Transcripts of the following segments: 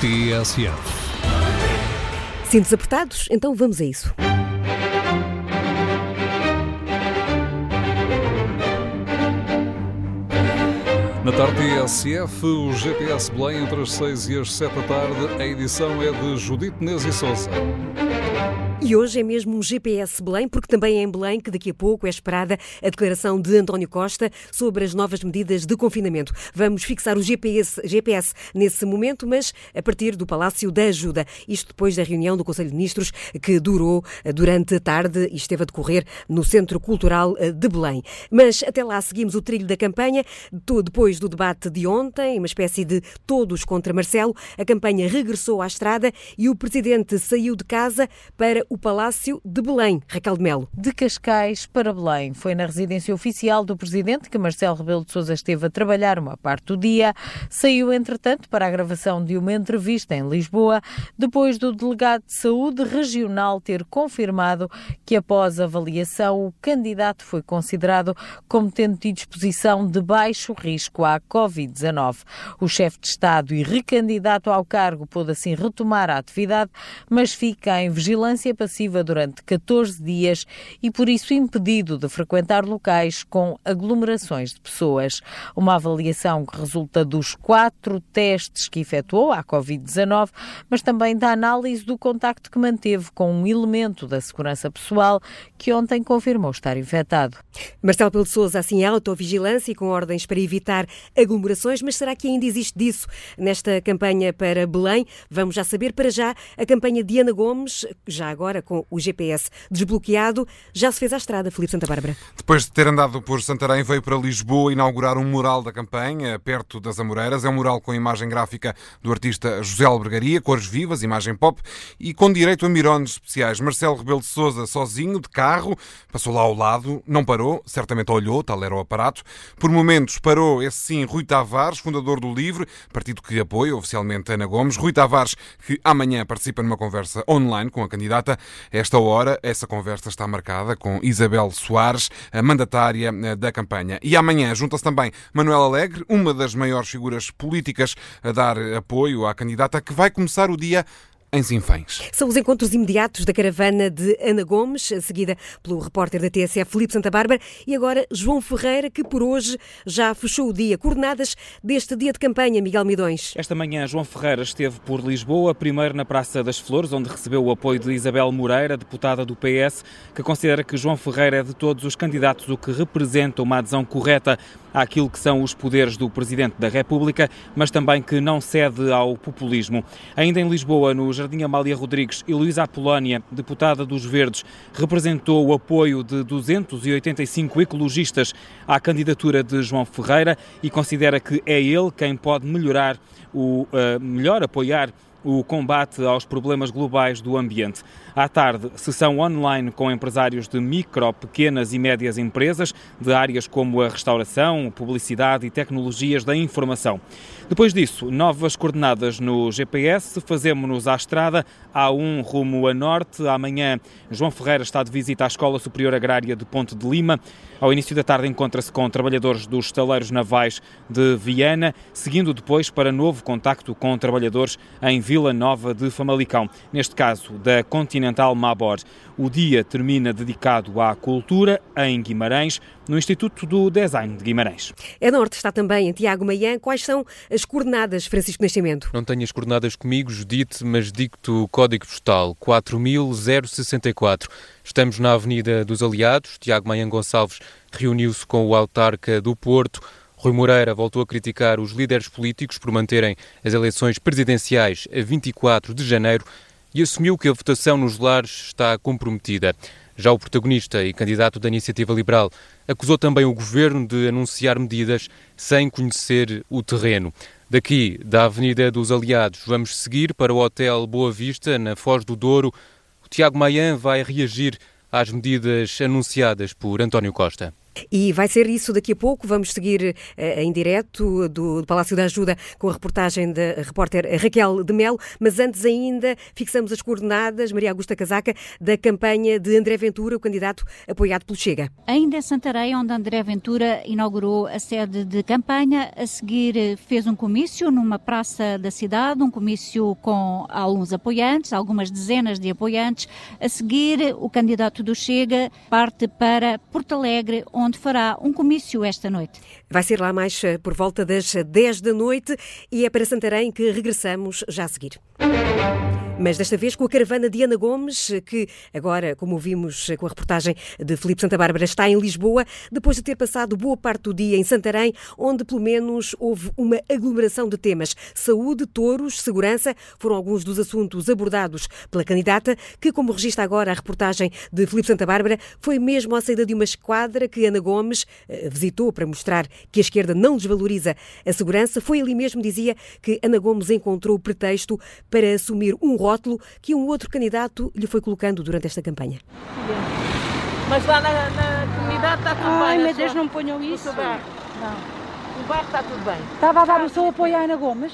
TSF. Cintos apertados? Então vamos a isso. Na tarde TSF, o GPS Belém entre as 6 e as 7 da tarde. A edição é de Judite Nes e Souza. Hoje é mesmo um GPS Belém, porque também é em Belém que daqui a pouco é esperada a declaração de António Costa sobre as novas medidas de confinamento. Vamos fixar o GPS, GPS nesse momento, mas a partir do Palácio da Ajuda. Isto depois da reunião do Conselho de Ministros que durou eh, durante a tarde e esteve a decorrer no Centro Cultural eh, de Belém. Mas até lá seguimos o trilho da campanha. Depois do debate de ontem, uma espécie de todos contra Marcelo, a campanha regressou à estrada e o presidente saiu de casa para o Palácio de Belém. Raquel de Melo. De Cascais para Belém. Foi na residência oficial do presidente que Marcelo Rebelo de Sousa esteve a trabalhar uma parte do dia. Saiu, entretanto, para a gravação de uma entrevista em Lisboa, depois do delegado de saúde regional ter confirmado que, após avaliação, o candidato foi considerado como tendo tido exposição de baixo risco à Covid-19. O chefe de Estado e recandidato ao cargo pôde assim retomar a atividade, mas fica em vigilância passiva durante 14 dias e, por isso, impedido de frequentar locais com aglomerações de pessoas. Uma avaliação que resulta dos quatro testes que efetuou à Covid-19, mas também da análise do contacto que manteve com um elemento da segurança pessoal que ontem confirmou estar infectado. Marcelo Pelo de Sousa, assim, autovigilância e com ordens para evitar aglomerações, mas será que ainda existe disso nesta campanha para Belém? Vamos já saber. Para já, a campanha de Ana Gomes, já agora agora com o GPS desbloqueado, já se fez à estrada, Filipe Santa Bárbara. Depois de ter andado por Santarém, veio para Lisboa inaugurar um mural da campanha, perto das Amoreiras. É um mural com imagem gráfica do artista José Albergaria, cores vivas, imagem pop e com direito a mirones especiais. Marcelo Rebelo de Souza, sozinho, de carro, passou lá ao lado, não parou, certamente olhou, tal era o aparato. Por momentos parou, esse sim, Rui Tavares, fundador do LIVRE, partido que apoia oficialmente Ana Gomes. Rui Tavares, que amanhã participa numa conversa online com a candidata. Esta hora, essa conversa está marcada com Isabel Soares, a mandatária eh, da campanha. E amanhã junta-se também Manuel Alegre, uma das maiores figuras políticas a dar apoio à candidata, que vai começar o dia em Sinfãs. São os encontros imediatos da caravana de Ana Gomes, seguida pelo repórter da TSF Felipe Santa Bárbara e agora João Ferreira, que por hoje já fechou o dia. Coordenadas deste dia de campanha, Miguel Midões. Esta manhã João Ferreira esteve por Lisboa, primeiro na Praça das Flores, onde recebeu o apoio de Isabel Moreira, deputada do PS, que considera que João Ferreira é de todos os candidatos o que representa uma adesão correta àquilo que são os poderes do Presidente da República, mas também que não cede ao populismo. Ainda em Lisboa, no Jardim Amália Rodrigues, e Luísa Apolónia, deputada dos Verdes, representou o apoio de 285 ecologistas à candidatura de João Ferreira e considera que é ele quem pode melhorar o uh, melhor apoiar o combate aos problemas globais do ambiente. À tarde, sessão online com empresários de micro, pequenas e médias empresas de áreas como a restauração, publicidade e tecnologias da informação. Depois disso, novas coordenadas no GPS, fazemos-nos à estrada, A1 rumo a norte. Amanhã, João Ferreira está de visita à Escola Superior Agrária de Ponte de Lima. Ao início da tarde, encontra-se com trabalhadores dos estaleiros navais de Viana, seguindo depois para novo contacto com trabalhadores em Vila Nova de Famalicão, neste caso da Continental Mabor. O dia termina dedicado à cultura em Guimarães, no Instituto do Design de Guimarães. É norte está também em Tiago Maian. Quais são as coordenadas, Francisco Nascimento? Não tenho as coordenadas comigo, Judite, mas digo-te o código postal 4064. Estamos na Avenida dos Aliados. Tiago Maian Gonçalves reuniu-se com o autarca do Porto. Rui Moreira voltou a criticar os líderes políticos por manterem as eleições presidenciais a 24 de janeiro e assumiu que a votação nos lares está comprometida. Já o protagonista e candidato da Iniciativa Liberal acusou também o governo de anunciar medidas sem conhecer o terreno. Daqui, da Avenida dos Aliados, vamos seguir para o Hotel Boa Vista, na Foz do Douro. O Tiago Maian vai reagir às medidas anunciadas por António Costa. E vai ser isso daqui a pouco. Vamos seguir uh, em direto do, do, Palácio da Ajuda com a reportagem da repórter Raquel de Melo. Mas antes ainda fixamos as coordenadas, Maria Augusta Casaca, da campanha de André Ventura, o candidato apoiado pelo Chega. Ainda em Santarém, onde André Ventura inaugurou a sede de campanha, a seguir eh, fez um comício numa praça da cidade, um comício com alguns apoiantes, algumas dezenas de apoiantes. A seguir, o candidato do Chega parte para Porto Alegre, onde fará um comício esta noite. Vai ser lá mais eh, por volta das 10 da noite e é para Santarém que regressamos já a seguir. Mas desta vez com a caravana de Ana Gomes, que agora, como vimos com a reportagem de Filipe Santa Bárbara, está em Lisboa, depois de ter passado boa parte do dia em Santarém, onde pelo menos houve uma aglomeração de temas. Saúde, touros, segurança foram alguns dos assuntos abordados pela candidata, que, como registra agora a reportagem de Filipe Santa Bárbara, foi mesmo à saída de uma esquadra que Ana Gomes eh, visitou para mostrar que a esquerda não desvaloriza a segurança. Foi ali mesmo, dizia, que Ana Gomes encontrou o pretexto para assumir um rótulo que um outro candidato lhe foi colocando durante esta campanha. Mas lá na, na comunidade está tudo Ai, bem. Ai, meu Deus, não ponham isso. No bairro. Não. O bairro está tudo bem. Estava a dar o seu apoio à Ana Gomes?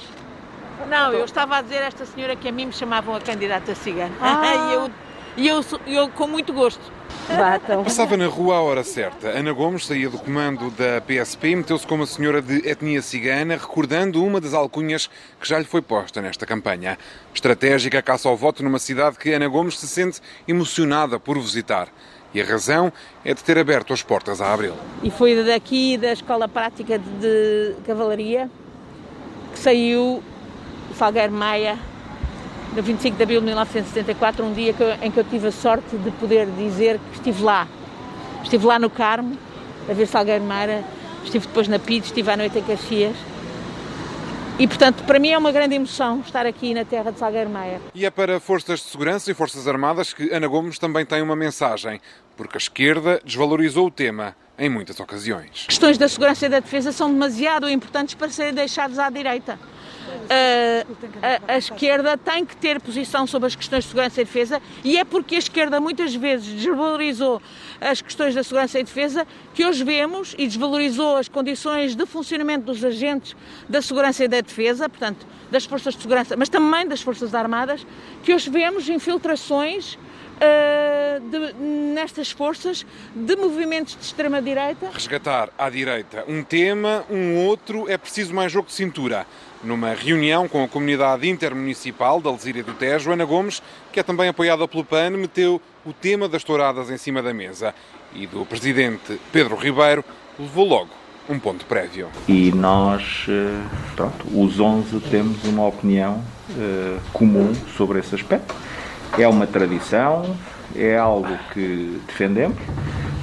Não, eu estava a dizer a esta senhora que a mim me chamavam a candidata cigana. Ah. e eu, e eu, eu, com muito gosto. Batam. Passava na rua à hora certa. Ana Gomes saía do comando da PSP e meteu-se com uma senhora de etnia cigana, recordando uma das alcunhas que já lhe foi posta nesta campanha. Estratégica caça ao voto numa cidade que Ana Gomes se sente emocionada por visitar. E a razão é de ter aberto as portas a Abril. E foi daqui, da Escola Prática de Cavalaria, que saiu Salgueiro Maia, no 25 de abril de 1974, um dia que eu, em que eu tive a sorte de poder dizer que estive lá. Estive lá no Carmo, a ver Salgueiro Maia, estive depois na PID, estive à noite em Caxias. E, portanto, para mim é uma grande emoção estar aqui na terra de Salgueiro Maia. E é para forças de segurança e forças armadas que Ana Gomes também tem uma mensagem, porque a esquerda desvalorizou o tema em muitas ocasiões. Questões da segurança e da defesa são demasiado importantes para serem deixadas à direita a, a, a, esquerda tem que ter posição sobre as questões de segurança e defesa e é porque a esquerda muitas vezes desvalorizou as questões da segurança e defesa que hoje vemos e desvalorizou as condições de funcionamento dos agentes da segurança e da defesa, portanto, das forças de segurança, mas também das forças armadas, que hoje vemos infiltrações Uh, de, nestas forças de movimentos de extrema-direita. Resgatar à direita um tema, um outro, é preciso mais jogo de cintura. Numa reunião com a comunidade intermunicipal da Lesíria do Tejo, Ana Gomes, que é também apoiada pelo PAN, meteu o tema das touradas em cima da mesa. E do presidente Pedro Ribeiro levou logo um ponto prévio. E nós, eh, pronto, os 11 temos uma opinião uh, comum sobre esse aspecto. É uma tradição, é algo que defendemos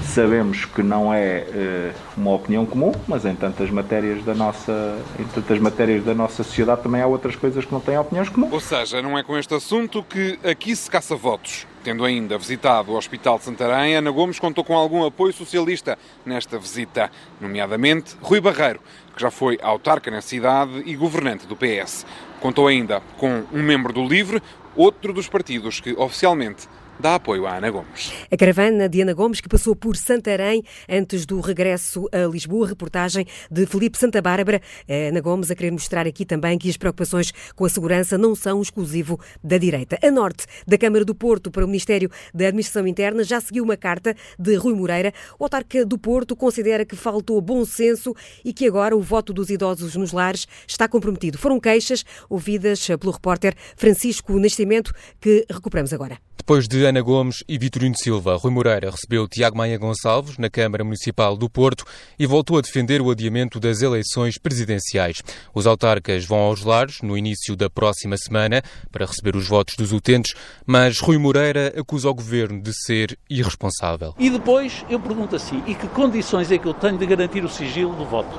Sabemos que não é uh, uma opinião comum, mas em tantas matérias da nossa, em tantas matérias da nossa sociedade também há outras coisas que não têm opiniões comuns. Ou seja, não é com este assunto que aqui se caça votos. Tendo ainda visitado o Hospital de Santarém, Ana Gomes contou com algum apoio socialista nesta visita, nomeadamente Rui Barreiro, que já foi autarca na cidade e governante do PS. Contou ainda com um membro do LIVRE, outro dos partidos que oficialmente dá apoio à Ana Gomes. A caravana de Ana Gomes, que passou por Santarém antes do regresso a Lisboa, reportagem de Felipe Santa Bárbara. A Ana Gomes a querer mostrar aqui também que as preocupações com a segurança não são exclusivo da direita. A norte da Câmara do Porto para o Ministério da Administração Interna já seguiu uma carta de Rui Moreira. O autarca do Porto considera que faltou bom senso e que agora o voto dos idosos nos lares está comprometido. Foram queixas ouvidas pelo repórter Francisco Nascimento, que recuperamos agora. Depois de Ana Gomes e Vitorino Silva, Rui Moreira recebeu Tiago Maia Gonçalves na Câmara Municipal do Porto e voltou a defender o adiamento das eleições presidenciais. Os autarcas vão aos lares no início da próxima semana para receber os votos dos utentes, mas Rui Moreira acusa o governo de ser irresponsável. E depois eu pergunto assim: e que condições é que eu tenho de garantir o sigilo do voto?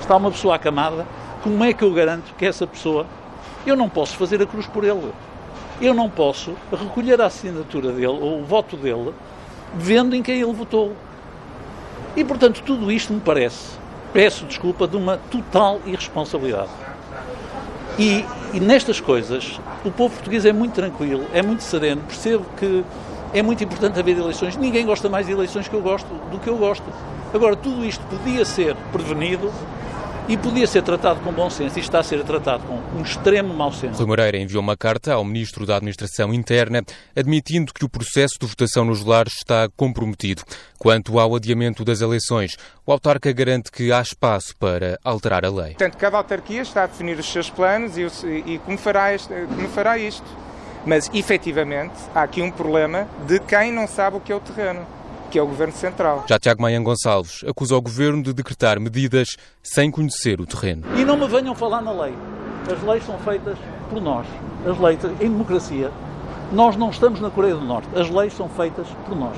Está uma pessoa acamada, como é que eu garanto que essa pessoa. Eu não posso fazer a cruz por ele eu não posso recolher a assinatura dele ou o voto dele vendo em quem ele votou. E, portanto, tudo isto me parece, peço desculpa, de uma total irresponsabilidade. E, e, nestas coisas, o povo português é muito tranquilo, é muito sereno, percebo que é muito importante haver eleições. Ninguém gosta mais de eleições que eu gosto do que eu gosto. Agora, tudo isto podia ser prevenido e podia ser tratado com bom senso e está a ser tratado com um extremo mau senso. Rui Moreira enviou uma carta ao Ministro da Administração Interna admitindo que o processo de votação nos lares está comprometido. Quanto ao adiamento das eleições, o autarca garante que há espaço para alterar a lei. Portanto, cada autarquia está a definir os seus planos e, e como, fará este, como fará isto. Mas, efetivamente, há aqui um problema de quem não sabe o que é o terreno que é o Governo Central. Já Tiago Maian Gonçalves acusa o Governo de decretar medidas sem conhecer o terreno. E não me venham falar na lei. As leis são feitas por nós. As leis, em democracia, nós não estamos na Coreia do Norte. As leis são feitas por nós.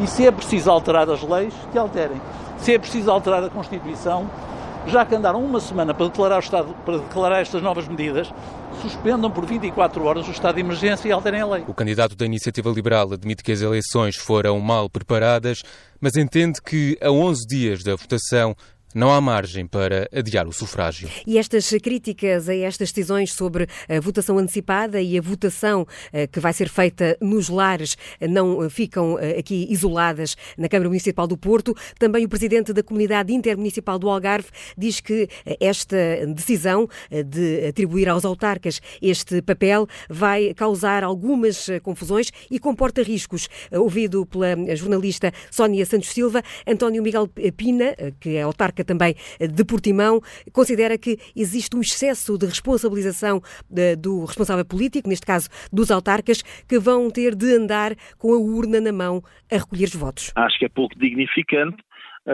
E se é preciso alterar as leis, que alterem. Se é preciso alterar a Constituição, já que andaram uma semana para declarar, estado, para declarar estas novas medidas, suspendam por 24 horas o estado de emergência e alterem a lei. O candidato da Iniciativa Liberal admite que as eleições foram mal preparadas, mas entende que a 11 dias da votação não há margem para adiar o sufrágio. E estas críticas a estas decisões sobre a votação antecipada e a votação eh, que vai ser feita nos lares não ficam eh, aqui isoladas na Câmara Municipal do Porto. Também o presidente da Comunidade Intermunicipal do Algarve diz que eh, esta decisão de atribuir aos autarcas este papel vai causar algumas confusões e comporta riscos. Ouvido pela jornalista Sónia Santos Silva, António Miguel Pina, que é autarca também de Portimão, considera que existe um excesso de responsabilização do responsável político, neste caso dos autarcas, que vão ter de andar com a urna na mão a recolher os votos. Acho que é pouco dignificante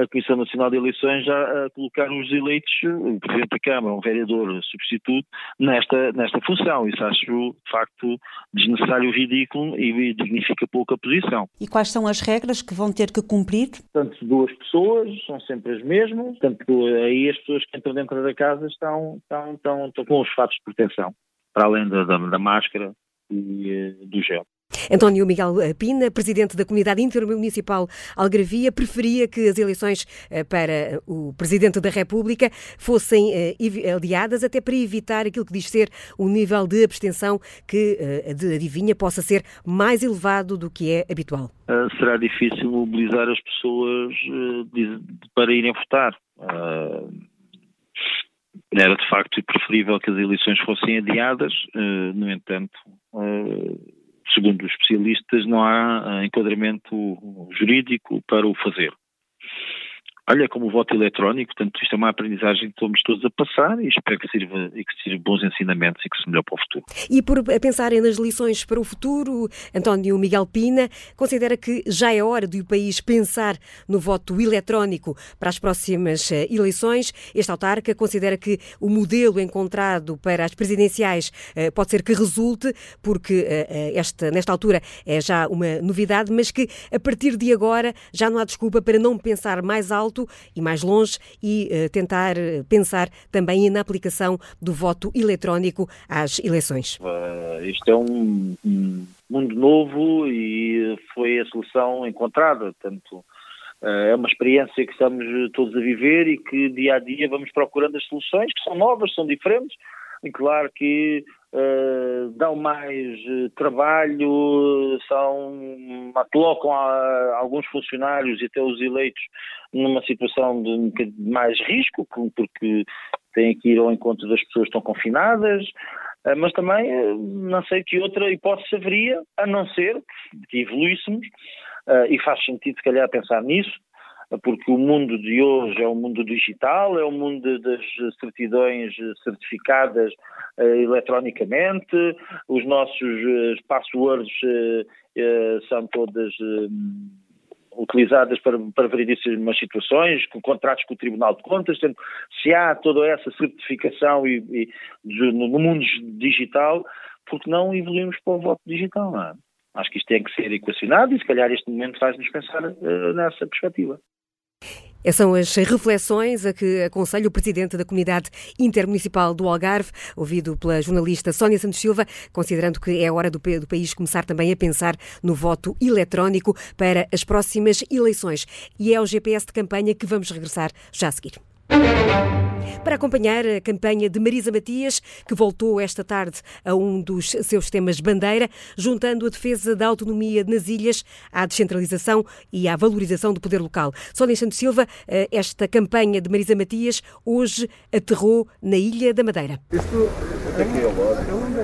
a Comissão Nacional de Eleições já a colocar os eleitos, o Presidente da Câmara, um vereador substituto, nesta, nesta função. Isso acho, de facto, desnecessário, ridículo e dignifica pouco a posição. E quais são as regras que vão ter que cumprir? Portanto, duas pessoas, são sempre as mesmas. Portanto, aí as pessoas que entram dentro da casa estão, estão, estão, estão com os fatos de proteção, para além da, da, da máscara e uh, do gel. António Miguel Pina, presidente da Comunidade Intermunicipal Algravia, preferia que as eleições eh, para o Presidente da República fossem eh, aliadas até para evitar aquilo que diz ser o nível de abstenção que, eh, adivinha, possa ser mais elevado do que é habitual. Será difícil mobilizar as pessoas para irem votar. Era de facto preferível que as eleições fossem adiadas, no entanto segundo os especialistas, não há eh, enquadramento jurídico para o fazer. Olha, como o voto eletrónico, portanto, isto é uma aprendizagem que estamos todos a passar e espero que sirva e que sirva bons ensinamentos e que se melhore para o futuro. E por pensarem nas lições para o futuro, António Miguel Pina considera que já é hora do país pensar no voto eletrónico para as próximas eh, eleições. Este autarca considera que o modelo encontrado para as presidenciais eh, pode ser que resulte, porque eh, esta, nesta altura é já uma novidade, mas que a partir de agora já não há desculpa para não pensar mais alto e mais longe e uh, tentar eh, pensar também na aplicação do voto eletrónico às eleições. Uh, isto é um, um, mundo novo e foi a solução encontrada, portanto é uma experiência que estamos todos a viver e que dia a dia vamos procurando as soluções que são novas, são diferentes e claro que uh, dão mais uh, trabalho, são, colocam a, alguns funcionários e até os eleitos numa situação de, de mais risco, porque têm que ir ao encontro das pessoas que estão confinadas, uh, mas também não sei que outra hipótese haveria, a não ser que evoluíssemos, e faz sentido se calhar pensar nisso, porque o mundo de hoje é o mundo digital, é o mundo das certidões certificadas uh, eletronicamente, os nossos uh, passwords uh, são todas utilizadas para, para variedíssimas situações, com contratos com o Tribunal de Contas, se há toda essa certificação e, e de, no mundo digital, porque não evoluímos para o voto digital, não é? Acho que isto tem que ser equacionado e se calhar este momento faz-nos pensar uh, nessa perspectiva. Essas são as reflexões a que aconselha o presidente da Comunidade Intermunicipal do Algarve, ouvido pela jornalista Sónia Santos Silva, considerando que é hora do, do país começar também a pensar no voto eletrónico para as próximas eleições. E é ao GPS de campanha que vamos regressar já a seguir. Para acompanhar a campanha de Marisa Matias, que voltou esta tarde a um dos seus temas bandeira, juntando a defesa da autonomia nas ilhas à descentralização e à valorização do poder local. Sónia Santos Silva, eh, esta campanha de Marisa Matias hoje aterrou na Ilha da Madeira.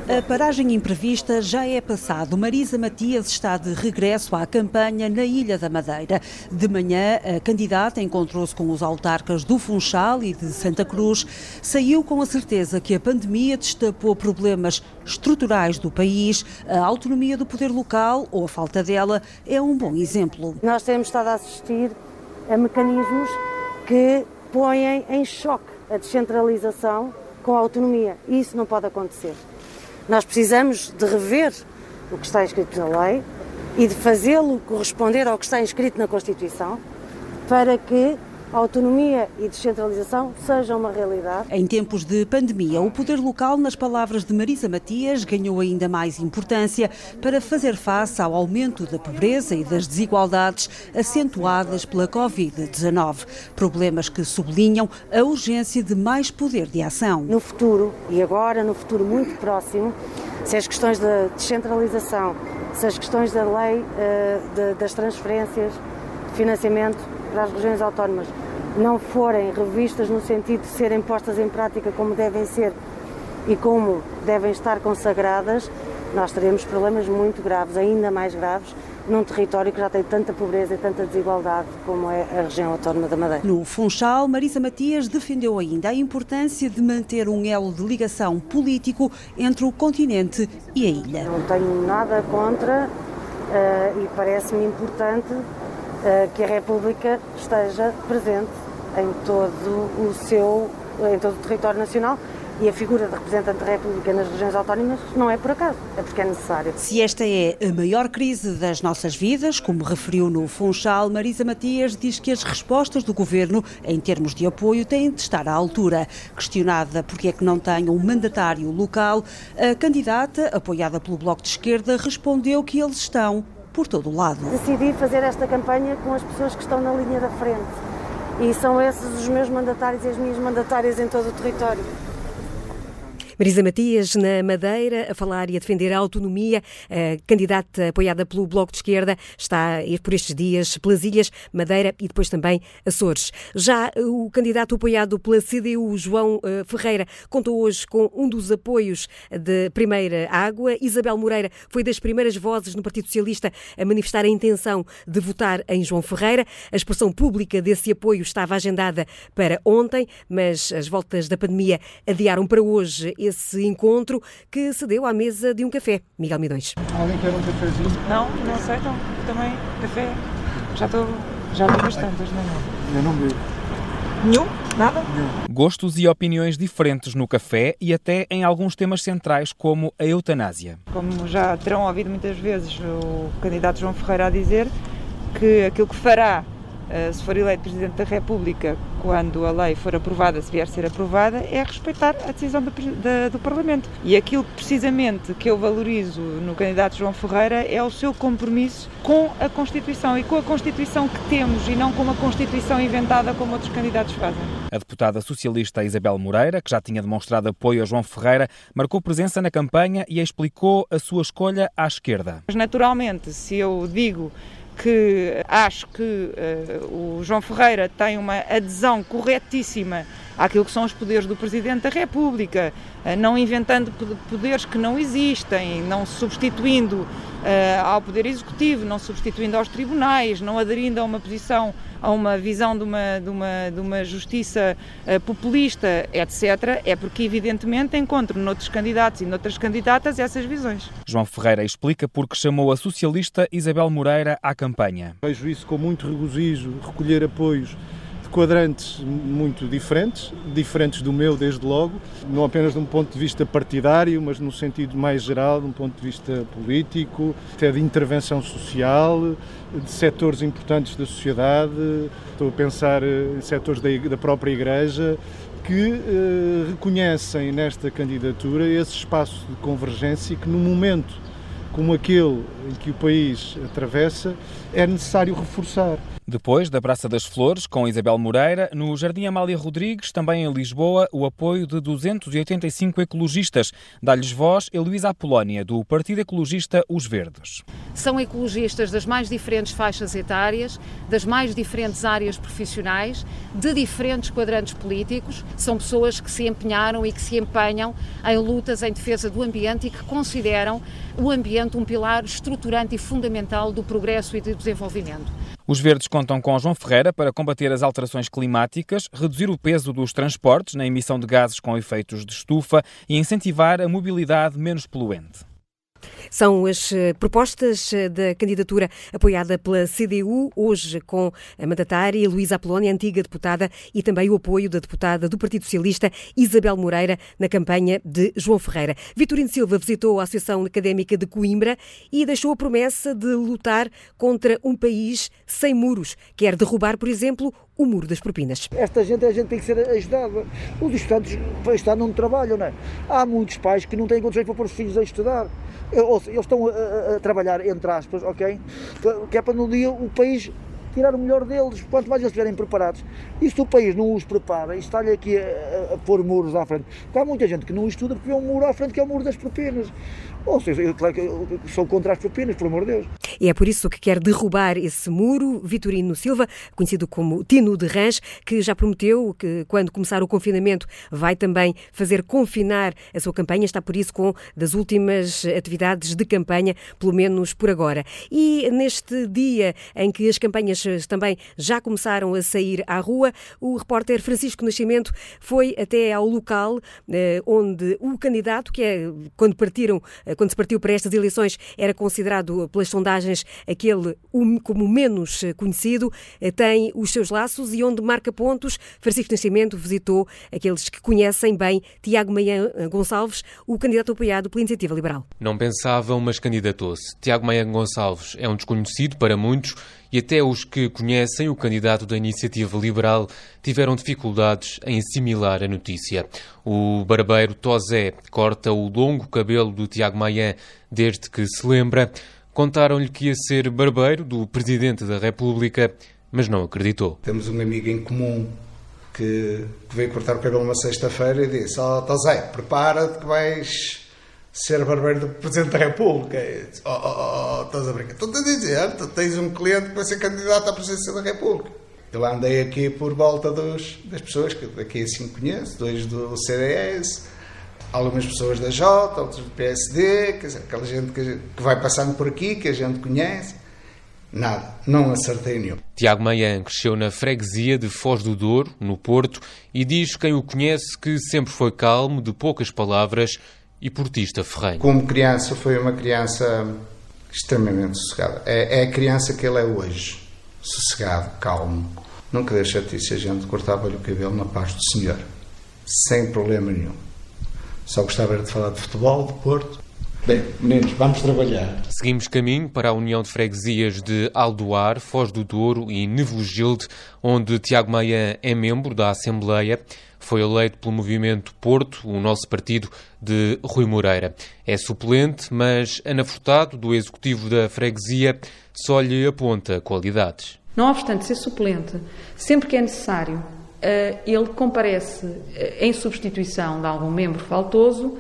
A paragem imprevista já é passado. Marisa Matias está de regresso à campanha na Ilha da Madeira. De manhã, a candidata encontrou-se com os autarcas do Funchal e de Santa Cruz. Saiu com a certeza que a pandemia destapou problemas estruturais do país. A autonomia do poder local, ou a falta dela, é um bom exemplo. Nós temos estado a assistir a mecanismos que põem em choque a descentralização com a autonomia. E isso não pode acontecer. Nós precisamos de rever o que está escrito na lei e de fazê-lo corresponder ao que está inscrito na Constituição para que a autonomia e descentralização sejam uma realidade. Em tempos de pandemia, o poder local, nas palavras de Marisa Matias, ganhou ainda mais importância para fazer face ao aumento da pobreza e das desigualdades acentuadas pela Covid-19. Problemas que sublinham a urgência de mais poder de ação. No futuro, e agora no futuro muito próximo, se as questões da descentralização, se as questões da lei de, das transferências de financiamento para as regiões autónomas não forem revistas no sentido de serem postas em prática como devem ser e como devem estar consagradas, nós teremos problemas muito graves, ainda mais graves, num território que já tem tanta pobreza e tanta desigualdade como é a região autónoma da Madeira. No Funchal, Marisa Matias defendeu ainda a importância de manter um elo de ligação político entre o continente e a ilha. Não tenho nada contra uh, e parece-me importante que a República esteja presente em todo o seu, em todo o território nacional e a figura de representante da República nas regiões autónomas não é por acaso, é porque é necessário. Se esta é a maior crise das nossas vidas, como referiu no Funchal, Marisa Matias diz que as respostas do governo em termos de apoio têm de estar à altura. Questionada porque é que não tem um mandatário local, a candidata, apoiada pelo Bloco de Esquerda, respondeu que eles estão por todo o lado. Decidi fazer esta campanha com as pessoas que estão na linha da frente e são esses os meus mandatários e as minhas mandatárias em todo o território. Marisa Matias, na Madeira, a falar e a defender a autonomia. A candidata apoiada pelo Bloco de Esquerda está por estes dias pelas Ilhas, Madeira e depois também Açores. Já o candidato apoiado pela CDU, João eh, Ferreira, contou hoje com um dos apoios de Primeira Água. Isabel Moreira foi das primeiras vozes no Partido Socialista a manifestar a intenção de votar em João Ferreira. A expressão pública desse apoio estava agendada para ontem, mas as voltas da pandemia adiaram para hoje esse encontro que se deu à mesa de um café. Miguel Midões. Alguém quer um cafezinho? Não, não aceitam. Também café. Já estou. Já vi bastante hoje de manhã. Eu não bebo. Nenhum? Nada? Gostos e opiniões diferentes no café e até em alguns temas centrais, como a eutanásia. Como já terão ouvido muitas vezes o candidato João Ferreira a dizer, que aquilo que fará se for eleito Presidente da República, quando a lei for aprovada, se vier a ser aprovada, é respeitar a decisão do, do Parlamento. E aquilo precisamente que eu valorizo no candidato João Ferreira é o seu compromisso com a Constituição e com a Constituição que temos e não com uma Constituição inventada como outros candidatos fazem. A deputada socialista Isabel Moreira, que já tinha demonstrado apoio a João Ferreira, marcou presença na campanha e explicou a sua escolha à esquerda. Mas naturalmente, se eu digo que acho que uh, o João Ferreira tem uma adesão corretíssima àquilo que são os poderes do Presidente da República, uh, não inventando poderes que não existem, não substituindo uh, ao Poder Executivo, não substituindo aos tribunais, não aderindo a uma posição a uma visão de uma, de uma, de uma justiça uh, populista, etc., é porque, evidentemente, encontro noutros candidatos e noutras candidatas essas visões. João Ferreira explica porque chamou a socialista Isabel Moreira à campanha. Vejo isso com muito regozijo, recolher apoios quadrantes muito diferentes, diferentes do meu desde logo, não apenas de um ponto de vista partidário, mas no sentido mais geral, de um ponto de vista político, até de intervenção social, de setores importantes da sociedade, estou a pensar em setores da, da própria Igreja, que eh, reconhecem nesta candidatura esse espaço de convergência que no momento como aquele em que o país atravessa é necessário reforçar. Depois da Praça das Flores, com Isabel Moreira, no Jardim Amália Rodrigues, também em Lisboa, o apoio de 285 ecologistas. Dá-lhes voz Heloísa Apolónia, do Partido Ecologista Os Verdes. São ecologistas das mais diferentes faixas etárias, das mais diferentes áreas profissionais, de diferentes quadrantes políticos. São pessoas que se empenharam e que se empenham em lutas em defesa do ambiente e que consideram o ambiente um pilar estruturante e fundamental do progresso e do desenvolvimento. Os verdes contam com João Ferreira para combater as alterações climáticas, reduzir o peso dos transportes na emissão de gases com efeitos de estufa e incentivar a mobilidade menos poluente. São as eh, propostas eh, da candidatura apoiada pela CDU, hoje com a mandatária Luísa Apolónia, antiga deputada, e também o apoio da deputada do Partido Socialista, Isabel Moreira, na campanha de João Ferreira. Vitorino Silva visitou a Associação Académica de Coimbra e deixou a promessa de lutar contra um país sem muros. Quer derrubar, por exemplo, o muro das propinas. Esta gente, a gente tem que ser ajudada. Os estudantes estudar não trabalham, não é? Há muitos pais que não têm condições para pôr os filhos a estudar. Eles estão a, a, a trabalhar, entre aspas, ok? Que é para no dia o país tirar o melhor deles, quanto mais eles estiverem preparados. E se o país não os prepara e está-lhe aqui a, a, pôr muros à frente, porque há muita gente que não estuda porque vê um muro à frente que é o muro das propinas. Ou seja, eu, claro que eu sou contra as propinas, por amor de Deus. E é por isso que quer derrubar esse muro Vitorino Silva, conhecido como Tino de Rãs, que já prometeu que quando começar o confinamento vai também fazer confinar a sua campanha. Está por isso com das últimas atividades de campanha, pelo menos por agora. E neste dia em que as campanhas também já começaram a sair à rua, o repórter Francisco Nascimento foi até ao local eh, onde o candidato, que é quando partiram quando se partiu para estas eleições, era considerado pelas sondagens aquele como menos eh, conhecido, eh, tem os seus laços e onde marca pontos. Francisco Nascimento visitou aqueles que conhecem bem Tiago Maia Gonçalves, o candidato apoiado pela Iniciativa Liberal. Não pensavam, mas candidatou-se. Tiago Maia Gonçalves é um desconhecido para muitos e até os que conhecem o candidato da Iniciativa Liberal tiveram dificuldades em assimilar a notícia. O barbeiro Tosé corta o longo cabelo do Tiago Maia desde que se lembra. Contaram-lhe que ia ser barbeiro do Presidente da República, mas não acreditou. Temos um amigo em comum que, veio cortar o cabelo uma sexta-feira e disse: Ó oh, Tosé, prepara-te que vais ser barbeiro do Presidente da República. Disse, oh, oh, oh, oh, estás a brincar? Estou-te a dizer, tu tens um cliente vai ser candidato à Presidência da República. Eu andei aqui por volta dos, das pessoas que aqui assim conheço, dois do CDS, algumas pessoas da J, outros do PSD, quer dizer, aquela gente que, que vai passando por aqui, que a gente conhece. Nada, não acertei nenhum. Tiago Maian cresceu na freguesia de Foz do Douro, no Porto, e diz quem o conhece que sempre foi calmo, de poucas palavras e portista ferrenho. Como criança, foi uma criança extremamente sossegada. É, é a criança que ele é hoje. Sossegado, calmo. Nunca deixa de se a gente cortava-lhe o cabelo na paz do Senhor. Sem problema nenhum. Só gostava de falar de futebol, de Porto. Bem, meninos, vamos trabalhar. Seguimos caminho para a União de Freguesias de Aldoar, Foz do Douro e Nevogilde, onde Tiago Maia é membro da Assembleia. Foi eleito pelo Movimento Porto, o nosso partido de Rui Moreira. É suplente, mas Ana Furtado, do Executivo da Freguesia, só lhe aponta qualidades. Não obstante ser suplente, sempre que é necessário, eh, ele comparece eh, em substituição de algum membro faltoso,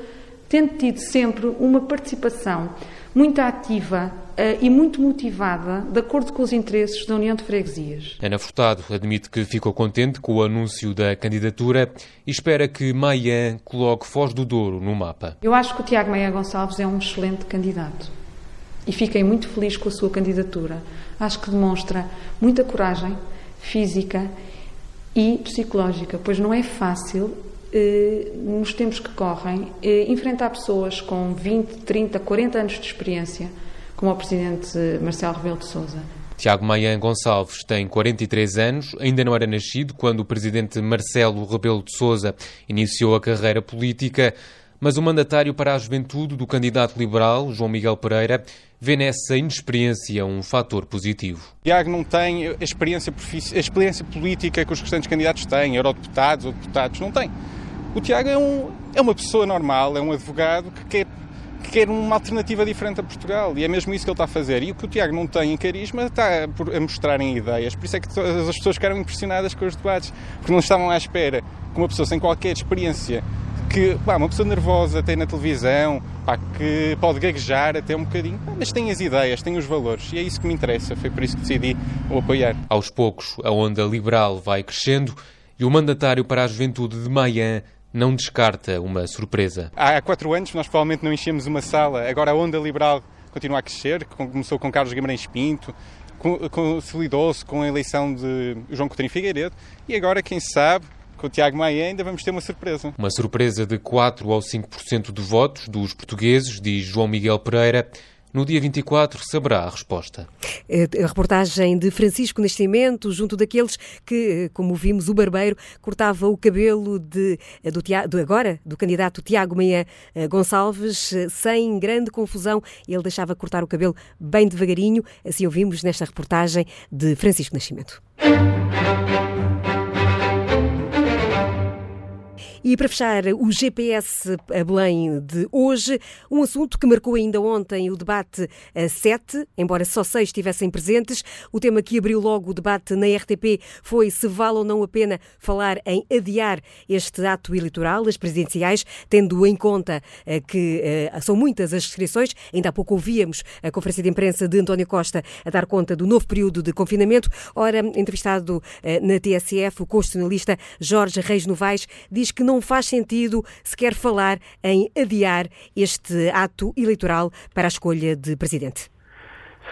tendo tido sempre uma participação muito ativa uh, e muito motivada, de acordo com os interesses da União de Freguesias. Ana Furtado admite que ficou contente com o anúncio da candidatura e espera que Maia coloque Foz do Douro no mapa. Eu acho que o Tiago Maia Gonçalves é um excelente candidato e fiquei muito feliz com a sua candidatura. Acho que demonstra muita coragem física e psicológica, pois não é fácil eh, nos tempos que correm, eh, enfrentar pessoas com 20, 30, 40 anos de experiência, como o Presidente Marcelo Rebelo de Sousa. Tiago Maia Gonçalves tem 43 anos, ainda não era nascido quando o Presidente Marcelo Rebelo de Sousa iniciou a carreira política, mas o mandatário para a juventude do candidato liberal, João Miguel Pereira, vê nessa inexperiência um fator positivo. Tiago não tem a experiência, a experiência política que os restantes candidatos têm, eurodeputados ou deputados, não tem. O Tiago é, um, é uma pessoa normal, é um advogado que quer, que quer uma alternativa diferente a Portugal e é mesmo isso que ele está a fazer. E o que o Tiago não tem em carisma está a mostrar em ideias. Por isso é que todas as pessoas ficaram impressionadas com os debates, porque não estavam à espera que uma pessoa sem qualquer experiência que pá, uma pessoa nervosa tem na televisão, pá, que pode gaguejar até um bocadinho, pá, mas tem as ideias, tem os valores e é isso que me interessa. Foi por isso que decidi o apoiar. Aos poucos, a onda liberal vai crescendo e o mandatário para a juventude de Mayan não descarta uma surpresa. Há quatro anos nós provavelmente não enchemos uma sala, agora a onda liberal continua a crescer, começou com Carlos Guimarães Pinto, consolidou-se com a eleição de João Coutinho Figueiredo e agora, quem sabe, com o Tiago Maia ainda vamos ter uma surpresa. Uma surpresa de 4 ou 5% de votos dos portugueses, diz João Miguel Pereira. No dia 24 saberá a resposta. É, a reportagem de Francisco Nascimento, junto daqueles que, como vimos, o barbeiro cortava o cabelo de, do, do agora, do candidato Tiago Meia eh, Gonçalves, eh, sem grande confusão. Ele deixava cortar o cabelo bem devagarinho. Assim ouvimos nesta reportagem de Francisco Nascimento. E para fechar o GPS a Belém de hoje, um assunto que marcou ainda ontem o debate a sete, embora só seis estivessem presentes. O tema que abriu logo o debate na RTP foi se vale ou não a pena falar em adiar este ato eleitoral, as presidenciais, tendo em conta eh, que eh, são muitas as restrições. Ainda há pouco ouvíamos a conferência de imprensa de António Costa a dar conta do novo período de confinamento. Ora, entrevistado eh, na TSF, o constitucionalista Jorge Reis Novaes diz que não não faz sentido sequer falar em adiar este ato eleitoral para a escolha de presidente.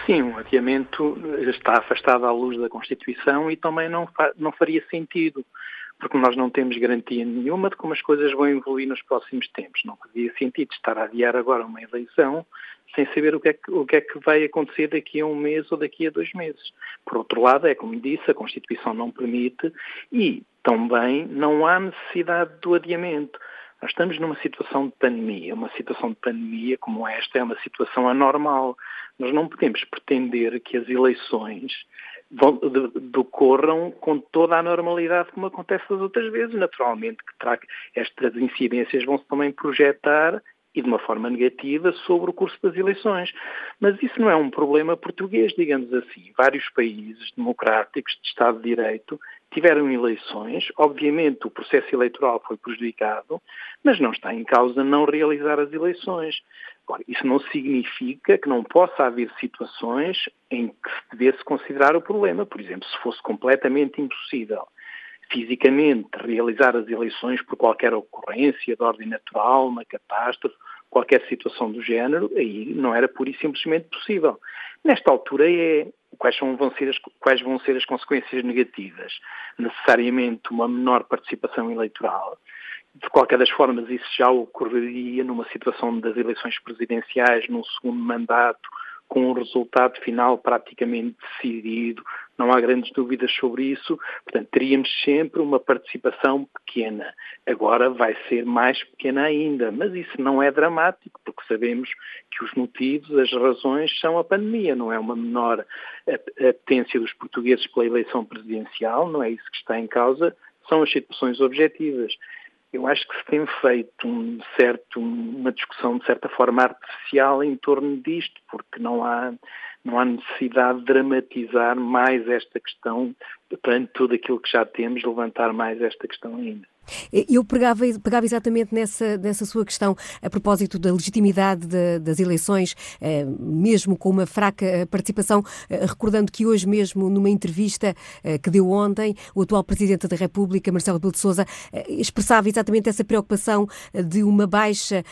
Sim, o adiamento está afastado à luz da Constituição e também não, não faria sentido, porque nós não temos garantia nenhuma de como as coisas vão evoluir nos próximos tempos. Não fazia sentido estar a adiar agora uma eleição sem saber o que, é que, o que é que vai acontecer daqui a um mês ou daqui a dois meses. Por outro lado, é como disse, a Constituição não permite e também não há necessidade do adiamento. Nós estamos numa situação de pandemia. Uma situação de pandemia como esta é uma situação anormal. Nós não podemos pretender que as eleições decorram com toda a normalidade como acontece das outras vezes. Naturalmente que estas incidências vão-se também projetar e de uma forma negativa sobre o curso das eleições. Mas isso não é um problema português, digamos assim. Vários países democráticos de Estado de Direito tiveram eleições, obviamente o processo eleitoral foi prejudicado, mas não está em causa não realizar as eleições. Agora, isso não significa que não possa haver situações em que se devesse considerar o problema. Por exemplo, se fosse completamente impossível fisicamente realizar as eleições por qualquer ocorrência de ordem natural, uma catástrofe, qualquer situação do género, aí não era pura e simplesmente possível. Nesta altura é quais, são, vão ser as, quais vão ser as consequências negativas? Necessariamente uma menor participação eleitoral. De qualquer das formas, isso já ocorreria numa situação das eleições presidenciais, num segundo mandato, com um resultado final praticamente decidido, não há grandes dúvidas sobre isso, portanto, teríamos sempre uma participação pequena. Agora vai ser mais pequena ainda, mas isso não é dramático, porque sabemos que os motivos, as razões são a pandemia, não é uma menor apetência dos portugueses pela eleição presidencial, não é isso que está em causa, são as situações objetivas eu acho que se tem feito um certo, uma discussão de certa forma artificial em torno disto, porque não há, não há necessidade de dramatizar mais esta questão perante tudo aquilo que já temos, levantar mais esta questão ainda. Eu pegava, pegava exatamente nessa, nessa sua questão a propósito da legitimidade de, das eleições, eh, mesmo com uma fraca participação, eh, recordando que hoje mesmo, numa entrevista eh, que deu ontem, o atual Presidente da República, Marcelo Rebelo de Sousa, expressava exatamente essa preocupação de uma baixa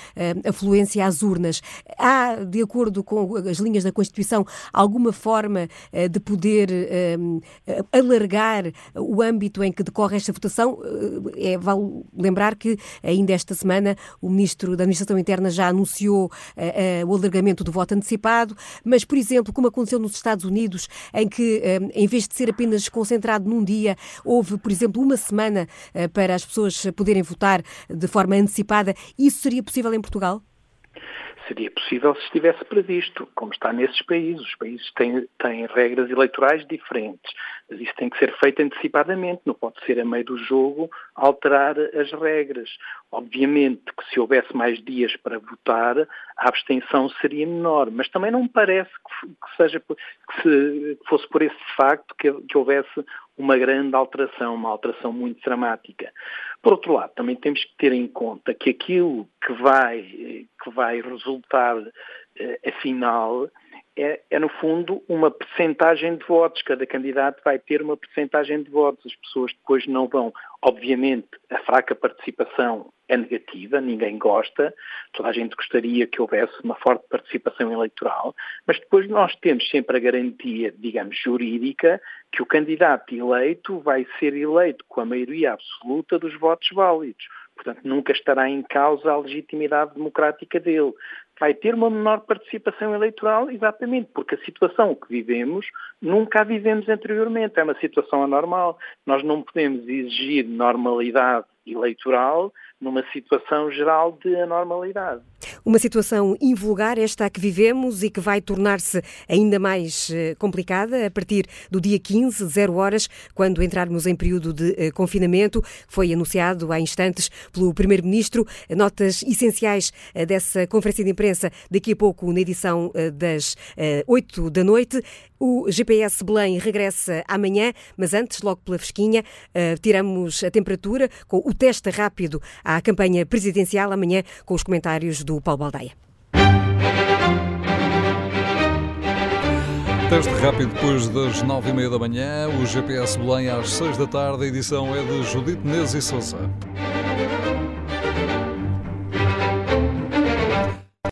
afluência às urnas. Há, de acordo com as linhas da Constituição, alguma forma de poder alargar o âmbito em que decorre esta votação? É vale lembrar que ainda esta semana o Ministro da Administração Interna já anunciou uh, uh, o alargamento do voto antecipado, mas, por exemplo, como aconteceu nos Estados Unidos, em que, uh, em vez de ser apenas concentrado num dia, houve, por exemplo, uma semana para as pessoas poderem votar de forma antecipada, isso seria possível em Portugal? Seria possível se estivesse previsto, como está nesses países. Os países têm, têm regras eleitorais diferentes, mas isso tem que ser feito antecipadamente, não pode ser a meio do jogo alterar as regras. Obviamente que se houvesse mais dias para votar, a abstenção seria menor, mas também não me parece que, seja, que, se, que, fosse por esse facto que, que houvesse uma grande alteração, uma alteração muito dramática. Por outro lado, também temos que ter em conta que aquilo que vai, que vai resultar, eh, afinal, é, é, no fundo, uma percentagem de votos. Cada candidato vai ter uma percentagem de votos. As pessoas depois não vão. Obviamente, a fraca participação é negativa, ninguém gosta, toda a gente gostaria que houvesse uma forte participação eleitoral, mas depois nós temos sempre a garantia, digamos, jurídica, que o candidato eleito vai ser eleito com a maioria absoluta dos votos válidos. Portanto, nunca estará em causa a legitimidade democrática dele vai ter uma menor participação eleitoral, exatamente porque a situação que vivemos nunca a vivemos anteriormente. É uma situação anormal. Nós não podemos exigir normalidade eleitoral numa situação geral de anormalidade. Uma situação invulgar, esta a que vivemos e que vai tornar-se ainda mais eh, complicada a partir do dia 15, zero horas, quando entrarmos em período de eh, confinamento. Foi anunciado há instantes pelo Primeiro-Ministro. Notas essenciais eh, dessa conferência de imprensa daqui a pouco na edição das 8 da noite. O GPS Belém regressa amanhã, mas antes, logo pela fresquinha, tiramos a temperatura com o teste rápido à campanha presidencial amanhã com os comentários do Paulo Baldaia. Teste rápido depois das nove e meia da manhã, o GPS Belém às seis da tarde, a edição é de Judite Neves e Sousa.